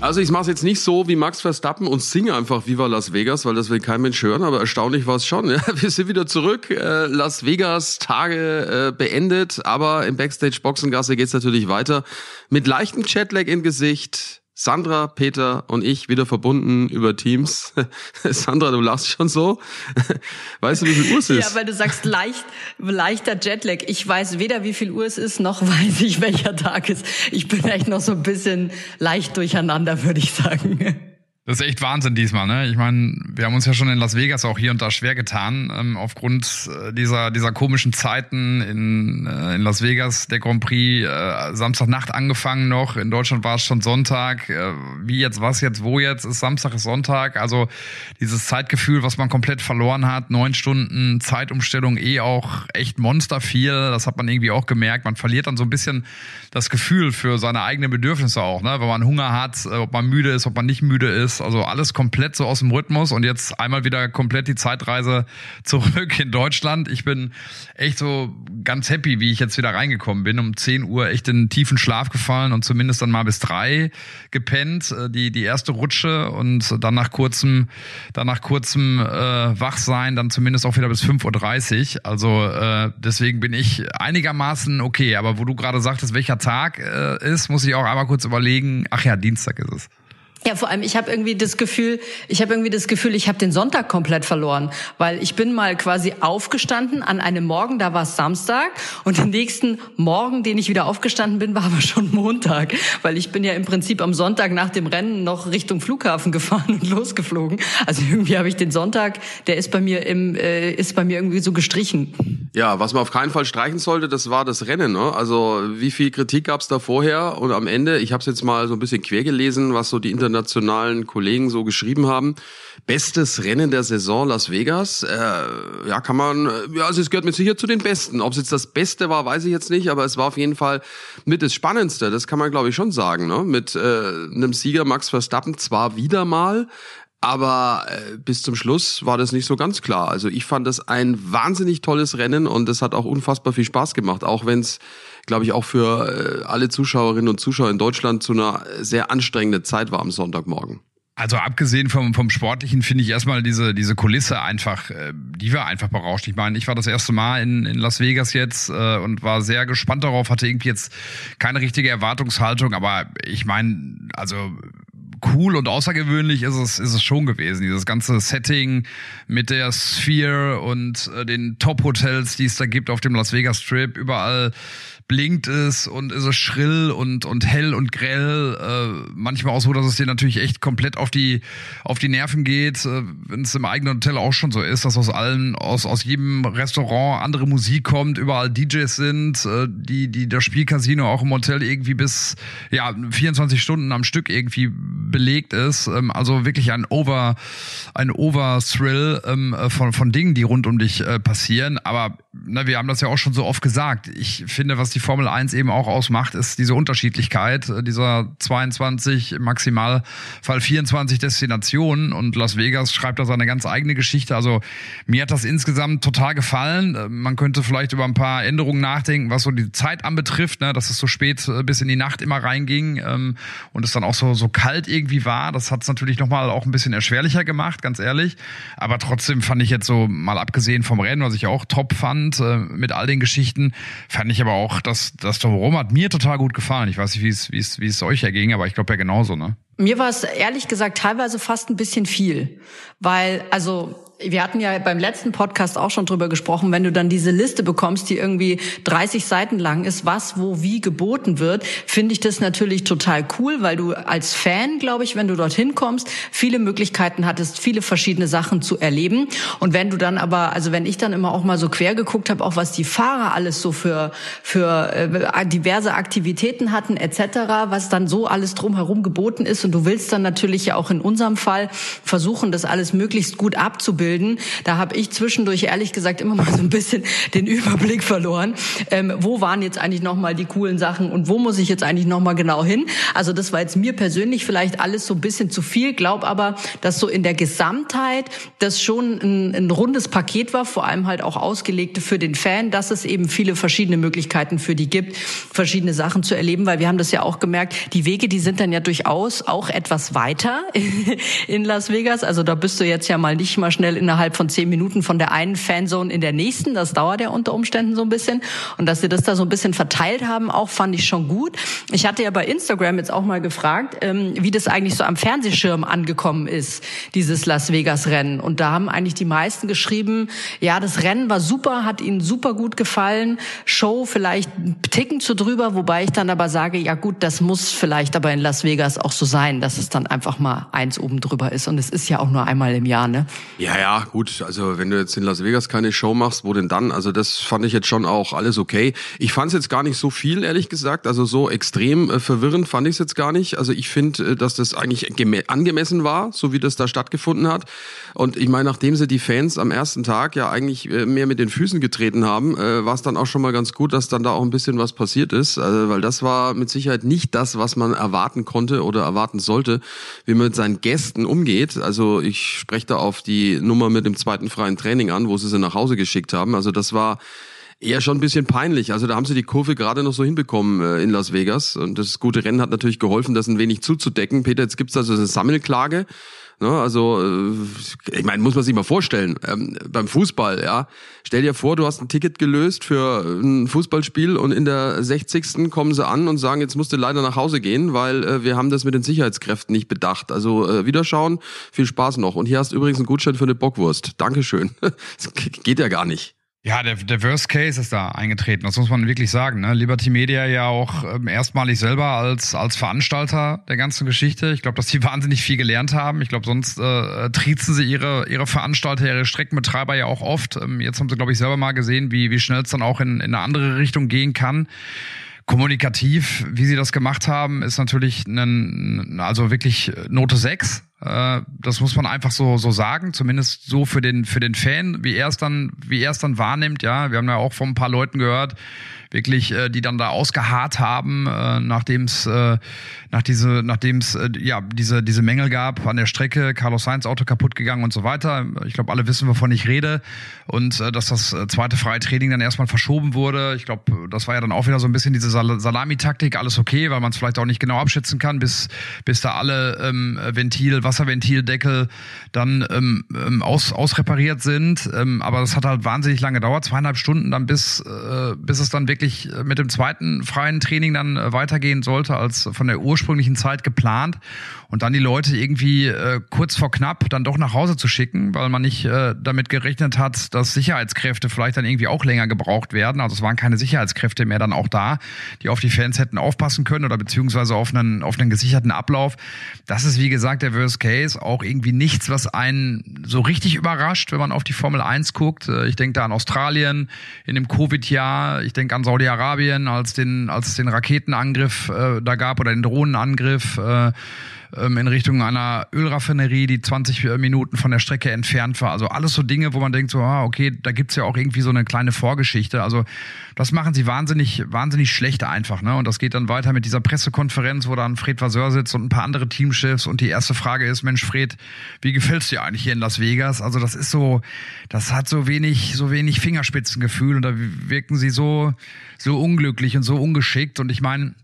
Also ich mache es jetzt nicht so wie Max Verstappen und singe einfach Viva Las Vegas, weil das will kein Mensch hören, aber erstaunlich war es schon. Ja. Wir sind wieder zurück, äh, Las Vegas Tage äh, beendet, aber im Backstage Boxengasse geht's natürlich weiter mit leichtem Chatlag im Gesicht, Sandra, Peter und ich wieder verbunden über Teams. Sandra, du lachst schon so. Weißt du, wie viel Uhr es ist? Ja, weil du sagst leicht, leichter Jetlag. Ich weiß weder, wie viel Uhr es ist, noch weiß ich, welcher Tag ist. Ich bin echt noch so ein bisschen leicht durcheinander, würde ich sagen. Das ist echt Wahnsinn diesmal, ne? Ich meine, wir haben uns ja schon in Las Vegas auch hier und da schwer getan, ähm, aufgrund äh, dieser, dieser komischen Zeiten in, äh, in Las Vegas, der Grand Prix, äh, Samstagnacht angefangen noch, in Deutschland war es schon Sonntag, äh, wie jetzt, was jetzt, wo jetzt, ist Samstag, ist Sonntag, also dieses Zeitgefühl, was man komplett verloren hat, neun Stunden Zeitumstellung eh auch echt monster viel, das hat man irgendwie auch gemerkt, man verliert dann so ein bisschen das Gefühl für seine eigenen Bedürfnisse auch, ne? Wenn man Hunger hat, äh, ob man müde ist, ob man nicht müde ist, also alles komplett so aus dem Rhythmus und jetzt einmal wieder komplett die Zeitreise zurück in Deutschland. Ich bin echt so ganz happy, wie ich jetzt wieder reingekommen bin. Um 10 Uhr echt in tiefen Schlaf gefallen und zumindest dann mal bis drei gepennt. Äh, die, die erste Rutsche und dann nach kurzem, dann nach kurzem äh, Wachsein dann zumindest auch wieder bis 5.30 Uhr. Also äh, deswegen bin ich einigermaßen okay. Aber wo du gerade sagtest, welcher Tag äh, ist, muss ich auch einmal kurz überlegen. Ach ja, Dienstag ist es. Ja, vor allem ich habe irgendwie das Gefühl, ich habe irgendwie das Gefühl, ich habe den Sonntag komplett verloren, weil ich bin mal quasi aufgestanden an einem Morgen, da war es Samstag und den nächsten Morgen, den ich wieder aufgestanden bin, war aber schon Montag, weil ich bin ja im Prinzip am Sonntag nach dem Rennen noch Richtung Flughafen gefahren und losgeflogen. Also irgendwie habe ich den Sonntag, der ist bei mir im äh, ist bei mir irgendwie so gestrichen. Ja, was man auf keinen Fall streichen sollte, das war das Rennen. Ne? Also wie viel Kritik gab es da vorher und am Ende, ich habe es jetzt mal so ein bisschen quer gelesen, was so die Inter internationalen Kollegen so geschrieben haben. Bestes Rennen der Saison Las Vegas. Äh, ja, kann man, ja, also es gehört mit sicher zu den Besten. Ob es jetzt das Beste war, weiß ich jetzt nicht, aber es war auf jeden Fall mit das Spannendste. Das kann man, glaube ich, schon sagen. Ne? Mit äh, einem Sieger Max Verstappen zwar wieder mal, aber äh, bis zum Schluss war das nicht so ganz klar. Also ich fand das ein wahnsinnig tolles Rennen und es hat auch unfassbar viel Spaß gemacht, auch wenn es glaube ich, auch für äh, alle Zuschauerinnen und Zuschauer in Deutschland zu einer sehr anstrengenden Zeit war am Sonntagmorgen. Also abgesehen vom, vom Sportlichen finde ich erstmal diese, diese Kulisse einfach, äh, die war einfach berauscht. Ich meine, ich war das erste Mal in, in Las Vegas jetzt und war sehr gespannt darauf, hatte irgendwie jetzt keine richtige Erwartungshaltung, aber ich meine, also cool und außergewöhnlich ist es, ist es schon gewesen. Dieses ganze Setting mit der Sphere und äh, den Top-Hotels, die es da gibt auf dem Las Vegas Strip, überall blinkt es und ist es schrill und, und hell und grell. Äh, manchmal auch so, dass es dir natürlich echt komplett auf die, auf die Nerven geht, äh, wenn es im eigenen Hotel auch schon so ist, dass aus allen, aus, aus jedem Restaurant andere Musik kommt, überall DJs sind, äh, die, die das Spielcasino auch im Hotel irgendwie bis ja 24 Stunden am Stück irgendwie belegt ist. Ähm, also wirklich ein Over, ein Over-Thrill ähm, von, von Dingen, die rund um dich äh, passieren. Aber na, wir haben das ja auch schon so oft gesagt. Ich finde, was die Formel 1 eben auch ausmacht, ist diese Unterschiedlichkeit äh, dieser 22, Maximalfall 24 Destinationen und Las Vegas schreibt da seine ganz eigene Geschichte. Also mir hat das insgesamt total gefallen. Äh, man könnte vielleicht über ein paar Änderungen nachdenken, was so die Zeit anbetrifft, ne, dass es so spät äh, bis in die Nacht immer reinging ähm, und es dann auch so, so kalt irgendwie war. Das hat es natürlich nochmal auch ein bisschen erschwerlicher gemacht, ganz ehrlich. Aber trotzdem fand ich jetzt so, mal abgesehen vom Rennen, was ich auch top fand, äh, mit all den Geschichten, fand ich aber auch das, das Drumherum hat mir total gut gefallen. Ich weiß nicht, wie es, wie es, wie es euch erging, aber ich glaube ja genauso, ne? Mir war es ehrlich gesagt teilweise fast ein bisschen viel, weil also wir hatten ja beim letzten Podcast auch schon drüber gesprochen, wenn du dann diese Liste bekommst, die irgendwie 30 Seiten lang ist, was, wo, wie geboten wird, finde ich das natürlich total cool, weil du als Fan, glaube ich, wenn du dorthin kommst, viele Möglichkeiten hattest, viele verschiedene Sachen zu erleben. Und wenn du dann aber, also wenn ich dann immer auch mal so quer geguckt habe, auch was die Fahrer alles so für, für äh, diverse Aktivitäten hatten, etc., was dann so alles drumherum geboten ist. Und du willst dann natürlich ja auch in unserem Fall versuchen, das alles möglichst gut abzubilden bilden. Da habe ich zwischendurch ehrlich gesagt immer mal so ein bisschen den Überblick verloren. Ähm, wo waren jetzt eigentlich noch mal die coolen Sachen und wo muss ich jetzt eigentlich noch mal genau hin? Also das war jetzt mir persönlich vielleicht alles so ein bisschen zu viel. Glaub aber, dass so in der Gesamtheit das schon ein, ein rundes Paket war, vor allem halt auch ausgelegt für den Fan, dass es eben viele verschiedene Möglichkeiten für die gibt, verschiedene Sachen zu erleben, weil wir haben das ja auch gemerkt, die Wege, die sind dann ja durchaus auch etwas weiter in Las Vegas. Also da bist du jetzt ja mal nicht mal schnell innerhalb von zehn Minuten von der einen Fanzone in der nächsten. Das dauert ja unter Umständen so ein bisschen. Und dass sie das da so ein bisschen verteilt haben, auch fand ich schon gut. Ich hatte ja bei Instagram jetzt auch mal gefragt, ähm, wie das eigentlich so am Fernsehschirm angekommen ist, dieses Las Vegas Rennen. Und da haben eigentlich die meisten geschrieben, ja, das Rennen war super, hat ihnen super gut gefallen. Show vielleicht ein Ticken zu drüber, wobei ich dann aber sage, ja gut, das muss vielleicht aber in Las Vegas auch so sein, dass es dann einfach mal eins oben drüber ist. Und es ist ja auch nur einmal im Jahr, ne? Ja, ja, ja, gut, also wenn du jetzt in Las Vegas keine Show machst, wo denn dann? Also das fand ich jetzt schon auch alles okay. Ich fand es jetzt gar nicht so viel, ehrlich gesagt. Also so extrem äh, verwirrend fand ich es jetzt gar nicht. Also ich finde, äh, dass das eigentlich angemessen war, so wie das da stattgefunden hat. Und ich meine, nachdem sie die Fans am ersten Tag ja eigentlich äh, mehr mit den Füßen getreten haben, äh, war es dann auch schon mal ganz gut, dass dann da auch ein bisschen was passiert ist. Also, weil das war mit Sicherheit nicht das, was man erwarten konnte oder erwarten sollte, wie man mit seinen Gästen umgeht. Also ich spreche da auf die Nummer Nummer mit dem zweiten freien Training an, wo sie sie nach Hause geschickt haben. Also das war eher schon ein bisschen peinlich. Also da haben sie die Kurve gerade noch so hinbekommen äh, in Las Vegas. Und das gute Rennen hat natürlich geholfen, das ein wenig zuzudecken. Peter, jetzt gibt's also eine Sammelklage. Ne, also, äh, ich meine, muss man sich mal vorstellen, ähm, beim Fußball, ja. Stell dir vor, du hast ein Ticket gelöst für ein Fußballspiel und in der 60. kommen sie an und sagen, jetzt musst du leider nach Hause gehen, weil äh, wir haben das mit den Sicherheitskräften nicht bedacht. Also äh, Wiederschauen, viel Spaß noch. Und hier hast du übrigens einen Gutschein für eine Bockwurst. Dankeschön. das geht ja gar nicht. Ja, der, der Worst Case ist da eingetreten, das muss man wirklich sagen. Ne? Liberty Media ja auch ähm, erstmalig selber als, als Veranstalter der ganzen Geschichte. Ich glaube, dass die wahnsinnig viel gelernt haben. Ich glaube, sonst äh, triezen sie ihre, ihre Veranstalter, ihre Streckenbetreiber ja auch oft. Ähm, jetzt haben sie, glaube ich, selber mal gesehen, wie, wie schnell es dann auch in, in eine andere Richtung gehen kann. Kommunikativ, wie sie das gemacht haben, ist natürlich ein, also wirklich Note 6 äh, das muss man einfach so so sagen, zumindest so für den für den Fan, wie er es dann wie er es dann wahrnimmt. Ja, wir haben ja auch von ein paar Leuten gehört, wirklich, äh, die dann da ausgeharrt haben, äh, nachdem es nach diese, nachdem es äh, ja diese diese Mängel gab an der Strecke, Carlos Sainz Auto kaputt gegangen und so weiter. Ich glaube, alle wissen, wovon ich rede und äh, dass das äh, zweite freie Training dann erstmal verschoben wurde. Ich glaube, das war ja dann auch wieder so ein bisschen diese Sal Salami-Taktik, alles okay, weil man es vielleicht auch nicht genau abschätzen kann, bis bis da alle ähm, Ventil, Wasserventildeckel dann ähm, ähm, aus ausrepariert sind. Ähm, aber das hat halt wahnsinnig lange gedauert, zweieinhalb Stunden dann bis äh, bis es dann wirklich äh, mit dem zweiten freien Training dann äh, weitergehen sollte als von der ursprünglichen Zeit geplant und dann die Leute irgendwie äh, kurz vor knapp dann doch nach Hause zu schicken, weil man nicht äh, damit gerechnet hat, dass Sicherheitskräfte vielleicht dann irgendwie auch länger gebraucht werden. Also es waren keine Sicherheitskräfte mehr dann auch da, die auf die Fans hätten aufpassen können oder beziehungsweise auf einen, auf einen gesicherten Ablauf. Das ist wie gesagt der Worst Case, auch irgendwie nichts, was einen so richtig überrascht, wenn man auf die Formel 1 guckt. Äh, ich denke da an Australien in dem Covid-Jahr, ich denke an Saudi-Arabien, als den, als es den Raketenangriff äh, da gab oder den Drohnenangriff. Äh, ähm, in Richtung einer Ölraffinerie, die 20 äh, Minuten von der Strecke entfernt war. Also alles so Dinge, wo man denkt, so, ah, okay, da gibt's ja auch irgendwie so eine kleine Vorgeschichte. Also das machen sie wahnsinnig, wahnsinnig schlecht einfach. Ne? Und das geht dann weiter mit dieser Pressekonferenz, wo dann Fred Vasseur sitzt und ein paar andere Teamchefs. Und die erste Frage ist, Mensch, Fred, wie gefällt's dir eigentlich hier in Las Vegas? Also das ist so, das hat so wenig, so wenig Fingerspitzengefühl und da wirken sie so, so unglücklich und so ungeschickt. Und ich meine,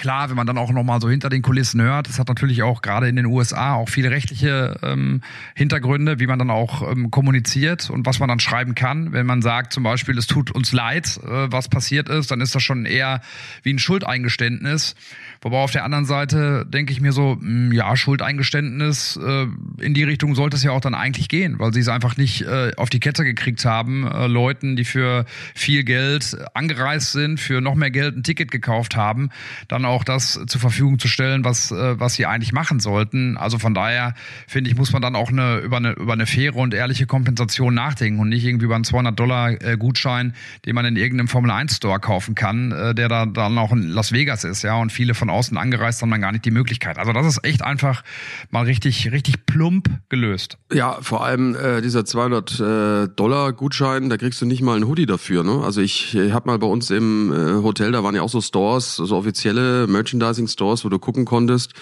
klar, wenn man dann auch nochmal so hinter den Kulissen hört, es hat natürlich auch gerade in den USA auch viele rechtliche ähm, Hintergründe, wie man dann auch ähm, kommuniziert und was man dann schreiben kann. Wenn man sagt zum Beispiel, es tut uns leid, äh, was passiert ist, dann ist das schon eher wie ein Schuldeingeständnis. Wobei auf der anderen Seite denke ich mir so, mh, hm, ja, Schuldeingeständnis, äh, in die Richtung sollte es ja auch dann eigentlich gehen, weil sie es einfach nicht äh, auf die Kette gekriegt haben, äh, Leuten, die für viel Geld angereist sind, für noch mehr Geld ein Ticket gekauft haben, dann auch das zur Verfügung zu stellen, was, äh, was sie eigentlich machen sollten. Also von daher finde ich, muss man dann auch eine, über, eine, über eine faire und ehrliche Kompensation nachdenken und nicht irgendwie über einen 200 Dollar äh, Gutschein, den man in irgendeinem Formel 1 Store kaufen kann, äh, der da dann auch in Las Vegas ist, ja, und viele von außen angereist haben dann gar nicht die Möglichkeit. Also das ist echt einfach mal richtig, richtig plump gelöst. Ja, vor allem äh, dieser 200 äh, da kriegst du nicht mal einen Hoodie dafür. Ne? Also ich, ich habe mal bei uns im äh, Hotel, da waren ja auch so Stores, so offizielle Merchandising Stores, wo du gucken konntest.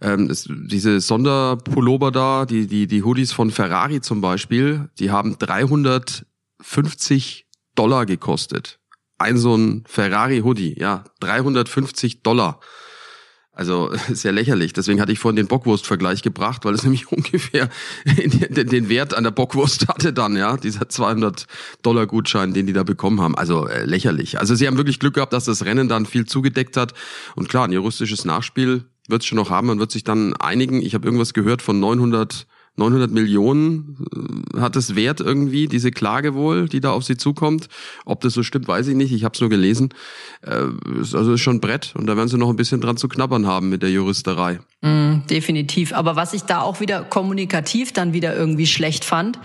Ähm, es, diese Sonderpullover da, die die die Hoodies von Ferrari zum Beispiel, die haben 350 Dollar gekostet. Ein so ein Ferrari Hoodie, ja, 350 Dollar. Also sehr lächerlich. Deswegen hatte ich vorhin den Bockwurst-Vergleich gebracht, weil es nämlich ungefähr den Wert an der Bockwurst hatte dann, ja, dieser 200 Dollar Gutschein, den die da bekommen haben. Also äh, lächerlich. Also sie haben wirklich Glück gehabt, dass das Rennen dann viel zugedeckt hat. Und klar, ein juristisches Nachspiel wird es schon noch haben. Man wird sich dann einigen. Ich habe irgendwas gehört von 900 900 Millionen äh, hat es Wert irgendwie, diese Klage wohl, die da auf sie zukommt. Ob das so stimmt, weiß ich nicht. Ich habe es nur gelesen. Äh, also ist schon Brett und da werden sie noch ein bisschen dran zu knabbern haben mit der Juristerei. Mm, definitiv. Aber was ich da auch wieder kommunikativ dann wieder irgendwie schlecht fand,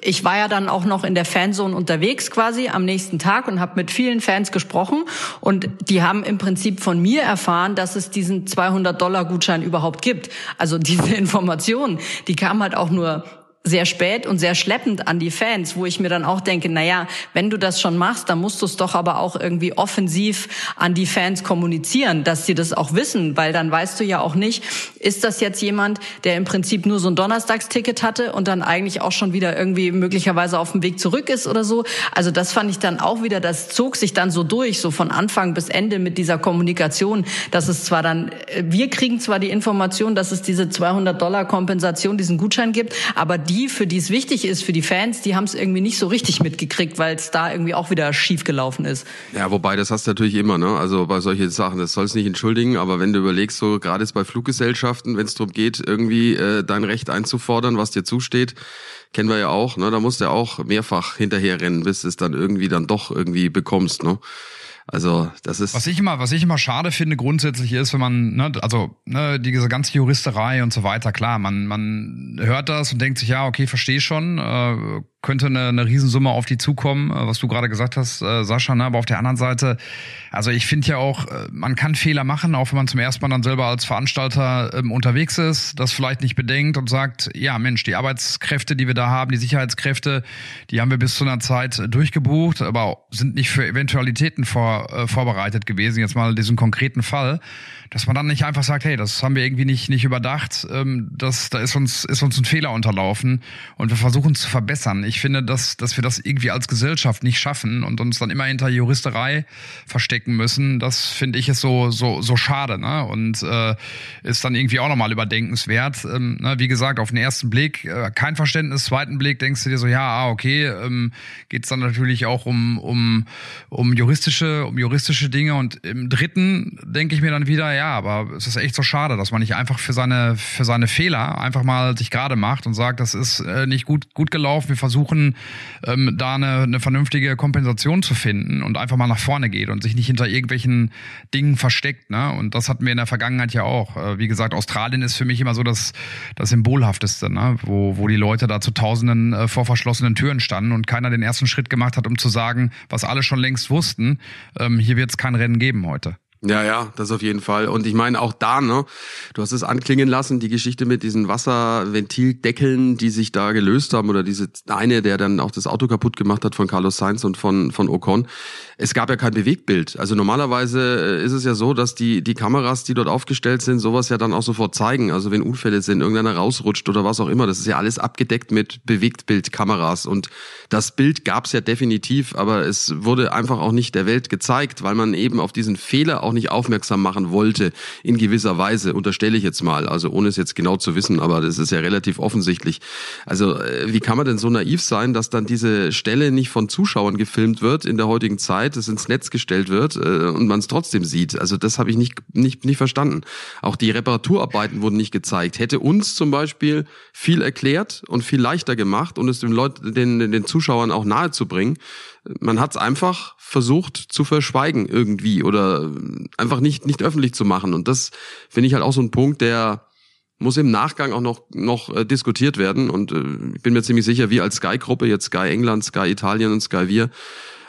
ich war ja dann auch noch in der Fanzone unterwegs quasi am nächsten Tag und habe mit vielen Fans gesprochen und die haben im Prinzip von mir erfahren, dass es diesen 200 Dollar Gutschein überhaupt gibt. Also diese Informationen, die kamen halt auch nur sehr spät und sehr schleppend an die Fans, wo ich mir dann auch denke, na ja, wenn du das schon machst, dann musst du es doch aber auch irgendwie offensiv an die Fans kommunizieren, dass sie das auch wissen, weil dann weißt du ja auch nicht, ist das jetzt jemand, der im Prinzip nur so ein Donnerstagsticket hatte und dann eigentlich auch schon wieder irgendwie möglicherweise auf dem Weg zurück ist oder so. Also das fand ich dann auch wieder, das zog sich dann so durch, so von Anfang bis Ende mit dieser Kommunikation, dass es zwar dann, äh, wir kriegen zwar die Information, dass es diese 200 Dollar Kompensation, diesen Gutschein gibt, aber die die, für die es wichtig ist, für die Fans, die haben es irgendwie nicht so richtig mitgekriegt, weil es da irgendwie auch wieder schief gelaufen ist. Ja, wobei, das hast du natürlich immer, ne? Also bei solchen Sachen, das soll es nicht entschuldigen, aber wenn du überlegst, so gerade jetzt bei Fluggesellschaften, wenn es darum geht, irgendwie äh, dein Recht einzufordern, was dir zusteht, kennen wir ja auch, ne? Da musst du ja auch mehrfach hinterher rennen, bis es dann irgendwie dann doch irgendwie bekommst, ne? Also das ist. Was ich immer, was ich immer schade finde grundsätzlich ist, wenn man, ne, also ne, diese ganze Juristerei und so weiter, klar, man man hört das und denkt sich, ja, okay, verstehe schon, äh, könnte eine, eine Riesensumme auf die zukommen, äh, was du gerade gesagt hast, äh, Sascha. Ne? Aber auf der anderen Seite, also ich finde ja auch, äh, man kann Fehler machen, auch wenn man zum ersten Mal dann selber als Veranstalter ähm, unterwegs ist, das vielleicht nicht bedenkt und sagt, ja Mensch, die Arbeitskräfte, die wir da haben, die Sicherheitskräfte, die haben wir bis zu einer Zeit durchgebucht, aber sind nicht für Eventualitäten vor, äh, vorbereitet gewesen. Jetzt mal diesen konkreten Fall dass man dann nicht einfach sagt, hey, das haben wir irgendwie nicht, nicht überdacht, ähm, das, da ist uns, ist uns ein Fehler unterlaufen und wir versuchen es zu verbessern. Ich finde, dass, dass wir das irgendwie als Gesellschaft nicht schaffen und uns dann immer hinter Juristerei verstecken müssen, das finde ich ist so, so, so schade, ne? Und äh, ist dann irgendwie auch nochmal überdenkenswert. Ähm, ne? Wie gesagt, auf den ersten Blick äh, kein Verständnis, zweiten Blick denkst du dir so, ja, ah, okay, ähm, geht dann natürlich auch um, um, um juristische, um juristische Dinge und im dritten denke ich mir dann wieder, ja, aber es ist echt so schade, dass man nicht einfach für seine, für seine Fehler einfach mal sich gerade macht und sagt, das ist äh, nicht gut, gut gelaufen. Wir versuchen, ähm, da eine, eine vernünftige Kompensation zu finden und einfach mal nach vorne geht und sich nicht hinter irgendwelchen Dingen versteckt. Ne? Und das hatten wir in der Vergangenheit ja auch. Äh, wie gesagt, Australien ist für mich immer so das, das Symbolhafteste, ne? wo, wo die Leute da zu Tausenden äh, vor verschlossenen Türen standen und keiner den ersten Schritt gemacht hat, um zu sagen, was alle schon längst wussten, ähm, hier wird es kein Rennen geben heute. Ja, ja, das auf jeden Fall. Und ich meine auch da, ne, du hast es anklingen lassen, die Geschichte mit diesen Wasserventildeckeln, die sich da gelöst haben, oder diese eine, der dann auch das Auto kaputt gemacht hat von Carlos Sainz und von, von Ocon. Es gab ja kein Bewegtbild. Also normalerweise äh, ist es ja so, dass die, die Kameras, die dort aufgestellt sind, sowas ja dann auch sofort zeigen. Also wenn Unfälle sind, irgendeiner rausrutscht oder was auch immer, das ist ja alles abgedeckt mit Bewegtbildkameras. Und das Bild gab's ja definitiv, aber es wurde einfach auch nicht der Welt gezeigt, weil man eben auf diesen Fehler auch nicht aufmerksam machen wollte, in gewisser Weise, unterstelle ich jetzt mal, also ohne es jetzt genau zu wissen, aber das ist ja relativ offensichtlich. Also äh, wie kann man denn so naiv sein, dass dann diese Stelle nicht von Zuschauern gefilmt wird in der heutigen Zeit, es ins Netz gestellt wird äh, und man es trotzdem sieht? Also das habe ich nicht, nicht, nicht verstanden. Auch die Reparaturarbeiten wurden nicht gezeigt. Hätte uns zum Beispiel viel erklärt und viel leichter gemacht und es den Leuten, den, den Zuschauern auch nahezubringen. Man hat es einfach versucht zu verschweigen irgendwie oder einfach nicht, nicht öffentlich zu machen. Und das finde ich halt auch so ein Punkt, der muss im Nachgang auch noch, noch äh, diskutiert werden. Und äh, ich bin mir ziemlich sicher, wir als Sky-Gruppe, jetzt Sky England, Sky Italien und Sky Wir,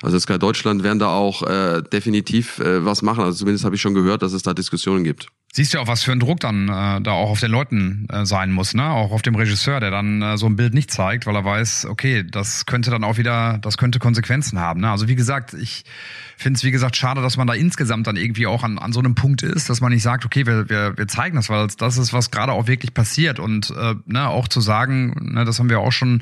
also Sky Deutschland werden da auch äh, definitiv äh, was machen. Also zumindest habe ich schon gehört, dass es da Diskussionen gibt. Siehst du auch, was für ein Druck dann äh, da auch auf den Leuten äh, sein muss, ne? Auch auf dem Regisseur, der dann äh, so ein Bild nicht zeigt, weil er weiß, okay, das könnte dann auch wieder, das könnte Konsequenzen haben. Ne? Also wie gesagt, ich finde es, wie gesagt, schade, dass man da insgesamt dann irgendwie auch an, an so einem Punkt ist, dass man nicht sagt, okay, wir, wir, wir zeigen das, weil das ist, was gerade auch wirklich passiert. Und äh, ne, auch zu sagen, ne, das haben wir auch schon,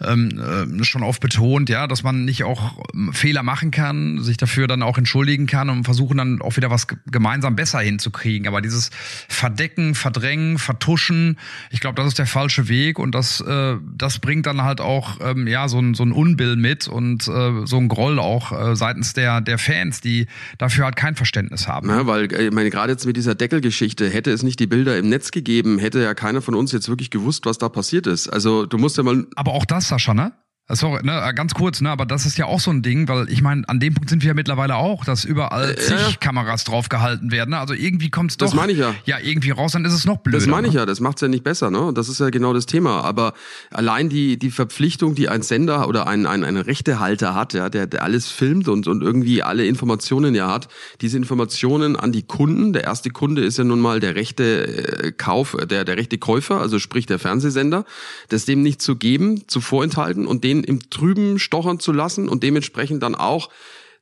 ähm, äh, schon oft betont, ja, dass man nicht auch ähm, Fehler machen kann, sich dafür dann auch entschuldigen kann und versuchen dann auch wieder was gemeinsam besser hinzukriegen. Aber dieses Verdecken, Verdrängen, Vertuschen, ich glaube, das ist der falsche Weg und das, äh, das bringt dann halt auch ähm, ja so ein, so ein Unbill mit und äh, so ein Groll auch äh, seitens der der Fans, die dafür halt kein Verständnis haben. Ja, weil äh, ich meine, gerade jetzt mit dieser Deckelgeschichte, hätte es nicht die Bilder im Netz gegeben, hätte ja keiner von uns jetzt wirklich gewusst, was da passiert ist. Also du musst ja mal. Aber auch das, Sascha, ne? Sorry, ne, äh, ganz kurz, ne, aber das ist ja auch so ein Ding, weil ich meine, an dem Punkt sind wir ja mittlerweile auch, dass überall zig ja, ja. Kameras draufgehalten werden. Ne? Also irgendwie kommt es doch das meine ich ja. ja irgendwie raus, dann ist es noch blöder. Das meine ich ne? ja, das macht's ja nicht besser, ne? Das ist ja genau das Thema. Aber allein die, die Verpflichtung, die ein Sender oder ein, ein, ein Rechtehalter hat, ja, der, der alles filmt und, und irgendwie alle Informationen ja hat, diese Informationen an die Kunden, der erste Kunde ist ja nun mal der rechte äh, Kauf, der, der rechte Käufer, also sprich der Fernsehsender, das dem nicht zu geben, zu vorenthalten und den im Trüben stochern zu lassen und dementsprechend dann auch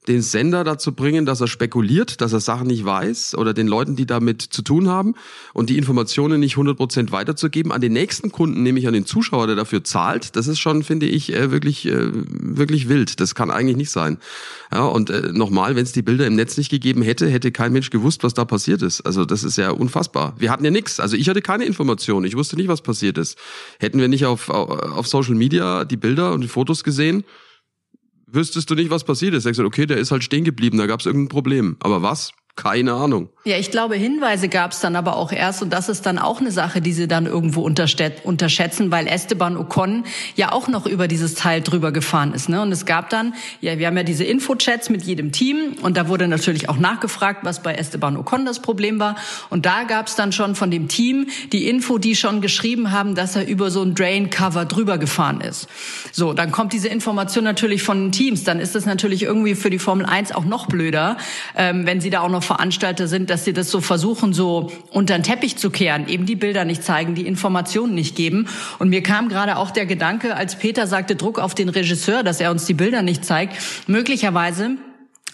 den Sender dazu bringen, dass er spekuliert, dass er Sachen nicht weiß oder den Leuten, die damit zu tun haben und die Informationen nicht 100% weiterzugeben an den nächsten Kunden, nämlich an den Zuschauer, der dafür zahlt. Das ist schon, finde ich, äh, wirklich, äh, wirklich wild. Das kann eigentlich nicht sein. Ja, und äh, nochmal, wenn es die Bilder im Netz nicht gegeben hätte, hätte kein Mensch gewusst, was da passiert ist. Also das ist ja unfassbar. Wir hatten ja nichts. Also ich hatte keine Informationen. Ich wusste nicht, was passiert ist. Hätten wir nicht auf, auf Social Media die Bilder und die Fotos gesehen, wüsstest du nicht, was passiert ist. Sagst du, okay, der ist halt stehen geblieben, da gab es irgendein Problem. Aber was? Keine Ahnung. Ja, ich glaube, Hinweise gab es dann aber auch erst und das ist dann auch eine Sache, die sie dann irgendwo unterschätzen, weil Esteban Ocon ja auch noch über dieses Teil drüber gefahren ist. Ne? Und es gab dann, ja, wir haben ja diese Infochats mit jedem Team und da wurde natürlich auch nachgefragt, was bei Esteban Ocon das Problem war. Und da gab es dann schon von dem Team die Info, die schon geschrieben haben, dass er über so ein Drain-Cover drüber gefahren ist. So, dann kommt diese Information natürlich von den Teams. Dann ist es natürlich irgendwie für die Formel 1 auch noch blöder, ähm, wenn sie da auch noch Veranstalter sind, dass sie das so versuchen, so unter den Teppich zu kehren, eben die Bilder nicht zeigen, die Informationen nicht geben. Und mir kam gerade auch der Gedanke, als Peter sagte, Druck auf den Regisseur, dass er uns die Bilder nicht zeigt, möglicherweise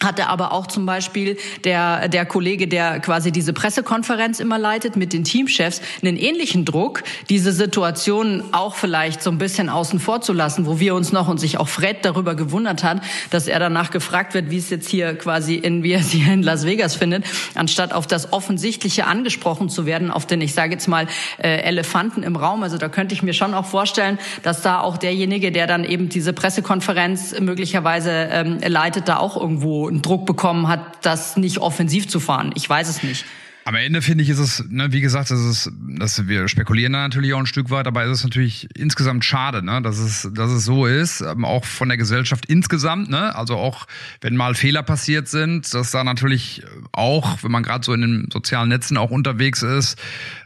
hatte aber auch zum Beispiel der, der Kollege, der quasi diese Pressekonferenz immer leitet mit den Teamchefs, einen ähnlichen Druck, diese Situation auch vielleicht so ein bisschen außen vor zu lassen, wo wir uns noch und sich auch Fred darüber gewundert hat, dass er danach gefragt wird, wie es jetzt hier quasi in, wie er es hier in Las Vegas findet, anstatt auf das Offensichtliche angesprochen zu werden, auf den, ich sage jetzt mal, äh, Elefanten im Raum. Also da könnte ich mir schon auch vorstellen, dass da auch derjenige, der dann eben diese Pressekonferenz möglicherweise ähm, leitet, da auch irgendwo Druck bekommen hat, das nicht offensiv zu fahren. Ich weiß es nicht. Am Ende finde ich, ist es, ne, wie gesagt, ist, dass wir spekulieren da natürlich auch ein Stück weit, aber es ist natürlich insgesamt schade, ne, dass es, dass es so ist, ähm, auch von der Gesellschaft insgesamt, ne, also auch wenn mal Fehler passiert sind, dass da natürlich auch, wenn man gerade so in den sozialen Netzen auch unterwegs ist,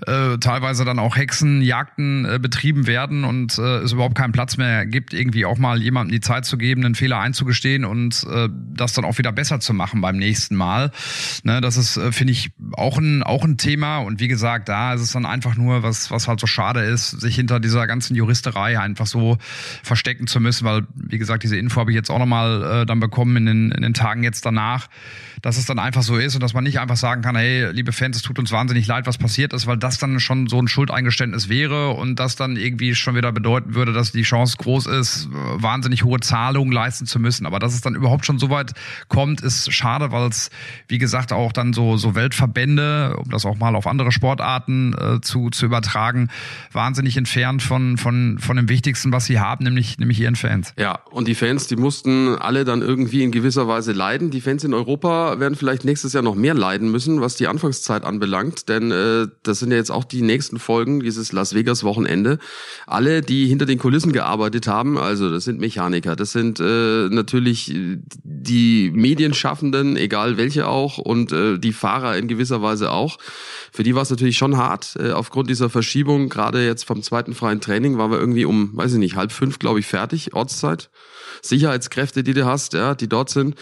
äh, teilweise dann auch Hexenjagden äh, betrieben werden und äh, es überhaupt keinen Platz mehr gibt, irgendwie auch mal jemandem die Zeit zu geben, einen Fehler einzugestehen und äh, das dann auch wieder besser zu machen beim nächsten Mal. Ne, das ist, äh, finde ich, auch ein ein, auch ein Thema. Und wie gesagt, da ist es dann einfach nur, was, was halt so schade ist, sich hinter dieser ganzen Juristerei einfach so verstecken zu müssen, weil, wie gesagt, diese Info habe ich jetzt auch nochmal äh, dann bekommen in den, in den Tagen jetzt danach, dass es dann einfach so ist und dass man nicht einfach sagen kann, hey, liebe Fans, es tut uns wahnsinnig leid, was passiert ist, weil das dann schon so ein Schuldeingeständnis wäre und das dann irgendwie schon wieder bedeuten würde, dass die Chance groß ist, wahnsinnig hohe Zahlungen leisten zu müssen. Aber dass es dann überhaupt schon so weit kommt, ist schade, weil es, wie gesagt, auch dann so, so Weltverbände, um das auch mal auf andere Sportarten äh, zu, zu übertragen, wahnsinnig entfernt von, von, von dem Wichtigsten, was sie haben, nämlich, nämlich ihren Fans. Ja, und die Fans, die mussten alle dann irgendwie in gewisser Weise leiden. Die Fans in Europa werden vielleicht nächstes Jahr noch mehr leiden müssen, was die Anfangszeit anbelangt, denn äh, das sind ja jetzt auch die nächsten Folgen dieses Las Vegas Wochenende. Alle, die hinter den Kulissen gearbeitet haben, also das sind Mechaniker, das sind äh, natürlich die Medienschaffenden, egal welche auch, und äh, die Fahrer in gewisser Weise auch. Für die war es natürlich schon hart. Äh, aufgrund dieser Verschiebung, gerade jetzt vom zweiten freien Training, waren wir irgendwie um, weiß ich nicht, halb fünf, glaube ich, fertig, Ortszeit. Sicherheitskräfte, die du hast, ja, die dort sind.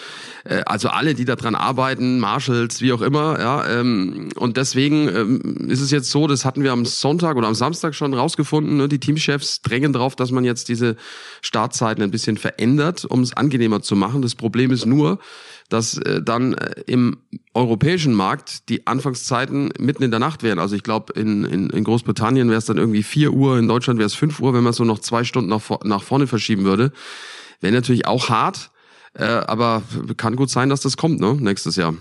Äh, also alle, die daran arbeiten, Marshals, wie auch immer, ja. Ähm, und deswegen ähm, ist es jetzt so, das hatten wir am Sonntag oder am Samstag schon rausgefunden, ne, die Teamchefs drängen darauf, dass man jetzt diese Startzeiten ein bisschen verändert, um es angenehmer zu machen. Das Problem ist nur, dass äh, dann äh, im europäischen Markt die Anfangszeiten mitten in der Nacht wären. Also ich glaube, in, in, in Großbritannien wäre es dann irgendwie vier Uhr, in Deutschland wäre es fünf Uhr, wenn man so noch zwei Stunden nach, nach vorne verschieben würde. Wäre natürlich auch hart, äh, aber kann gut sein, dass das kommt, ne, nächstes Jahr.